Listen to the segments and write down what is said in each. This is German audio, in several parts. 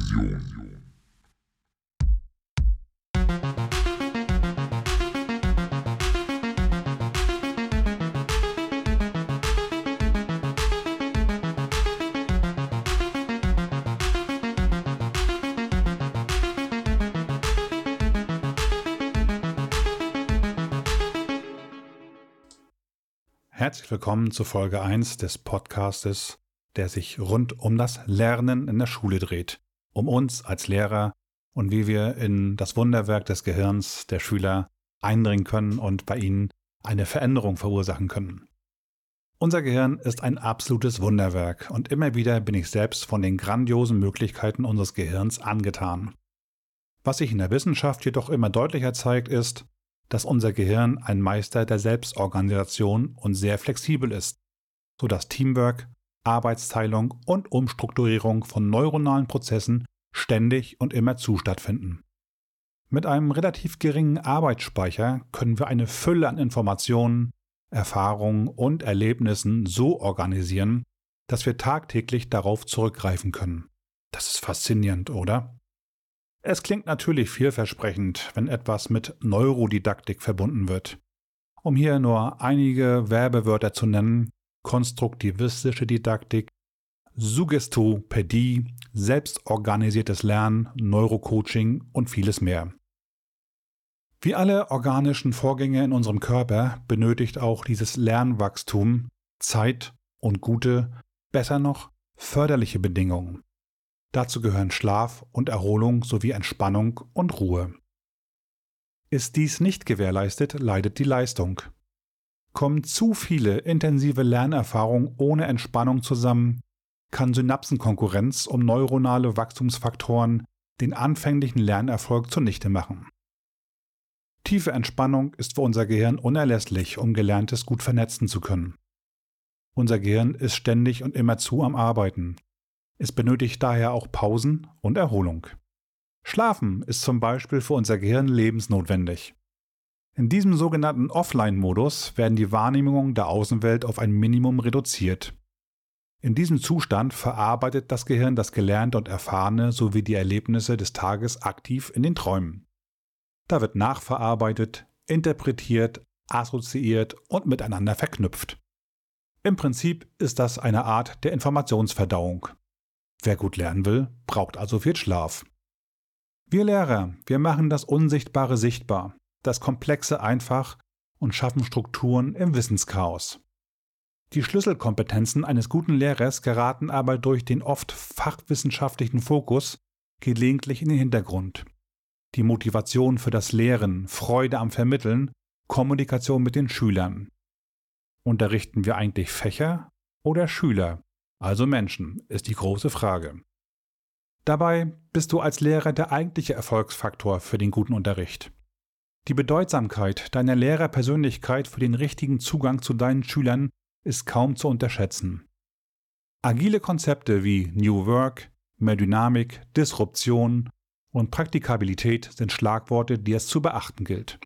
Vision. Herzlich willkommen zu Folge 1 des Podcastes, der sich rund um das Lernen in der Schule dreht, um uns als Lehrer und wie wir in das Wunderwerk des Gehirns der Schüler eindringen können und bei ihnen eine Veränderung verursachen können. Unser Gehirn ist ein absolutes Wunderwerk und immer wieder bin ich selbst von den grandiosen Möglichkeiten unseres Gehirns angetan. Was sich in der Wissenschaft jedoch immer deutlicher zeigt, ist, dass unser Gehirn ein Meister der Selbstorganisation und sehr flexibel ist, sodass Teamwork, Arbeitsteilung und Umstrukturierung von neuronalen Prozessen ständig und immerzu stattfinden. Mit einem relativ geringen Arbeitsspeicher können wir eine Fülle an Informationen, Erfahrungen und Erlebnissen so organisieren, dass wir tagtäglich darauf zurückgreifen können. Das ist faszinierend, oder? Es klingt natürlich vielversprechend, wenn etwas mit Neurodidaktik verbunden wird. Um hier nur einige Werbewörter zu nennen, konstruktivistische Didaktik, Suggestopädie, selbstorganisiertes Lernen, Neurocoaching und vieles mehr. Wie alle organischen Vorgänge in unserem Körper benötigt auch dieses Lernwachstum Zeit und gute, besser noch, förderliche Bedingungen. Dazu gehören Schlaf und Erholung sowie Entspannung und Ruhe. Ist dies nicht gewährleistet, leidet die Leistung. Kommen zu viele intensive Lernerfahrungen ohne Entspannung zusammen, kann Synapsenkonkurrenz um neuronale Wachstumsfaktoren den anfänglichen Lernerfolg zunichte machen. Tiefe Entspannung ist für unser Gehirn unerlässlich, um Gelerntes gut vernetzen zu können. Unser Gehirn ist ständig und immerzu am Arbeiten. Es benötigt daher auch Pausen und Erholung. Schlafen ist zum Beispiel für unser Gehirn lebensnotwendig. In diesem sogenannten Offline-Modus werden die Wahrnehmungen der Außenwelt auf ein Minimum reduziert. In diesem Zustand verarbeitet das Gehirn das Gelernte und Erfahrene sowie die Erlebnisse des Tages aktiv in den Träumen. Da wird nachverarbeitet, interpretiert, assoziiert und miteinander verknüpft. Im Prinzip ist das eine Art der Informationsverdauung. Wer gut lernen will, braucht also viel Schlaf. Wir Lehrer, wir machen das Unsichtbare sichtbar, das Komplexe einfach und schaffen Strukturen im Wissenschaos. Die Schlüsselkompetenzen eines guten Lehrers geraten aber durch den oft fachwissenschaftlichen Fokus gelegentlich in den Hintergrund. Die Motivation für das Lehren, Freude am Vermitteln, Kommunikation mit den Schülern. Unterrichten wir eigentlich Fächer oder Schüler? also Menschen, ist die große Frage. Dabei bist du als Lehrer der eigentliche Erfolgsfaktor für den guten Unterricht. Die Bedeutsamkeit deiner Lehrerpersönlichkeit für den richtigen Zugang zu deinen Schülern ist kaum zu unterschätzen. Agile Konzepte wie New Work, mehr Dynamik, Disruption und Praktikabilität sind Schlagworte, die es zu beachten gilt.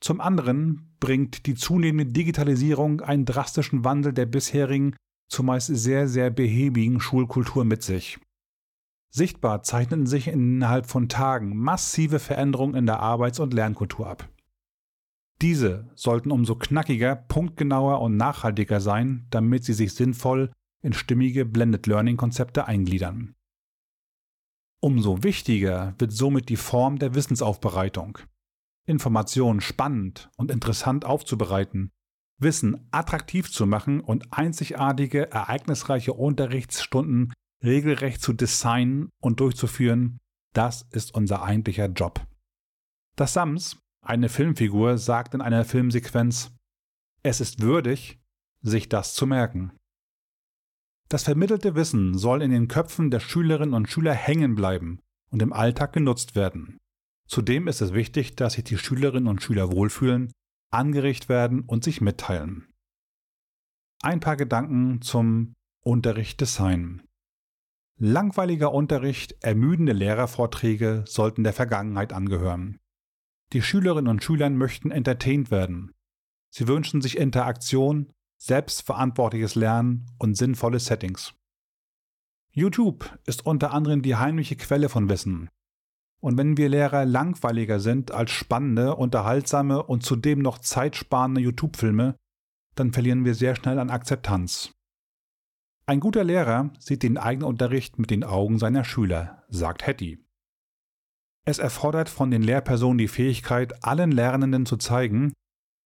Zum anderen bringt die zunehmende Digitalisierung einen drastischen Wandel der bisherigen zumeist sehr, sehr behäbigen Schulkultur mit sich. Sichtbar zeichneten sich innerhalb von Tagen massive Veränderungen in der Arbeits- und Lernkultur ab. Diese sollten umso knackiger, punktgenauer und nachhaltiger sein, damit sie sich sinnvoll in stimmige Blended Learning Konzepte eingliedern. Umso wichtiger wird somit die Form der Wissensaufbereitung. Informationen spannend und interessant aufzubereiten, Wissen attraktiv zu machen und einzigartige, ereignisreiche Unterrichtsstunden regelrecht zu designen und durchzuführen, das ist unser eigentlicher Job. Das Sams, eine Filmfigur, sagt in einer Filmsequenz, es ist würdig, sich das zu merken. Das vermittelte Wissen soll in den Köpfen der Schülerinnen und Schüler hängen bleiben und im Alltag genutzt werden. Zudem ist es wichtig, dass sich die Schülerinnen und Schüler wohlfühlen angeregt werden und sich mitteilen. Ein paar Gedanken zum Unterricht Design. Langweiliger Unterricht, ermüdende Lehrervorträge sollten der Vergangenheit angehören. Die Schülerinnen und Schüler möchten entertained werden. Sie wünschen sich Interaktion, selbstverantwortliches Lernen und sinnvolle Settings. YouTube ist unter anderem die heimliche Quelle von Wissen. Und wenn wir Lehrer langweiliger sind als spannende, unterhaltsame und zudem noch zeitsparende YouTube-Filme, dann verlieren wir sehr schnell an Akzeptanz. Ein guter Lehrer sieht den eigenen Unterricht mit den Augen seiner Schüler, sagt Hattie. Es erfordert von den Lehrpersonen die Fähigkeit, allen Lernenden zu zeigen,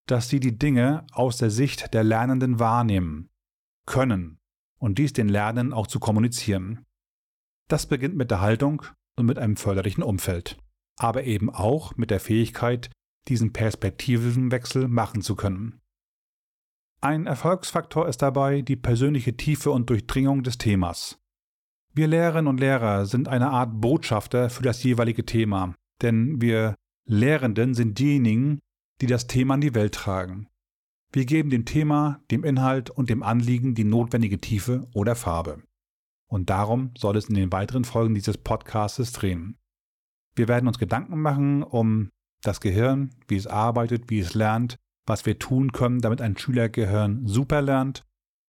dass sie die Dinge aus der Sicht der Lernenden wahrnehmen, können und dies den Lernenden auch zu kommunizieren. Das beginnt mit der Haltung und mit einem förderlichen Umfeld, aber eben auch mit der Fähigkeit, diesen Perspektivenwechsel machen zu können. Ein Erfolgsfaktor ist dabei die persönliche Tiefe und Durchdringung des Themas. Wir Lehrerinnen und Lehrer sind eine Art Botschafter für das jeweilige Thema, denn wir Lehrenden sind diejenigen, die das Thema in die Welt tragen. Wir geben dem Thema, dem Inhalt und dem Anliegen die notwendige Tiefe oder Farbe. Und darum soll es in den weiteren Folgen dieses Podcasts drehen. Wir werden uns Gedanken machen um das Gehirn, wie es arbeitet, wie es lernt, was wir tun können, damit ein Schülergehirn super lernt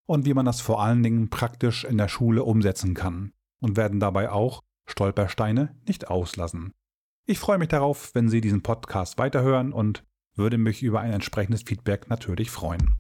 und wie man das vor allen Dingen praktisch in der Schule umsetzen kann und werden dabei auch Stolpersteine nicht auslassen. Ich freue mich darauf, wenn Sie diesen Podcast weiterhören und würde mich über ein entsprechendes Feedback natürlich freuen.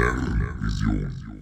Klare Vision.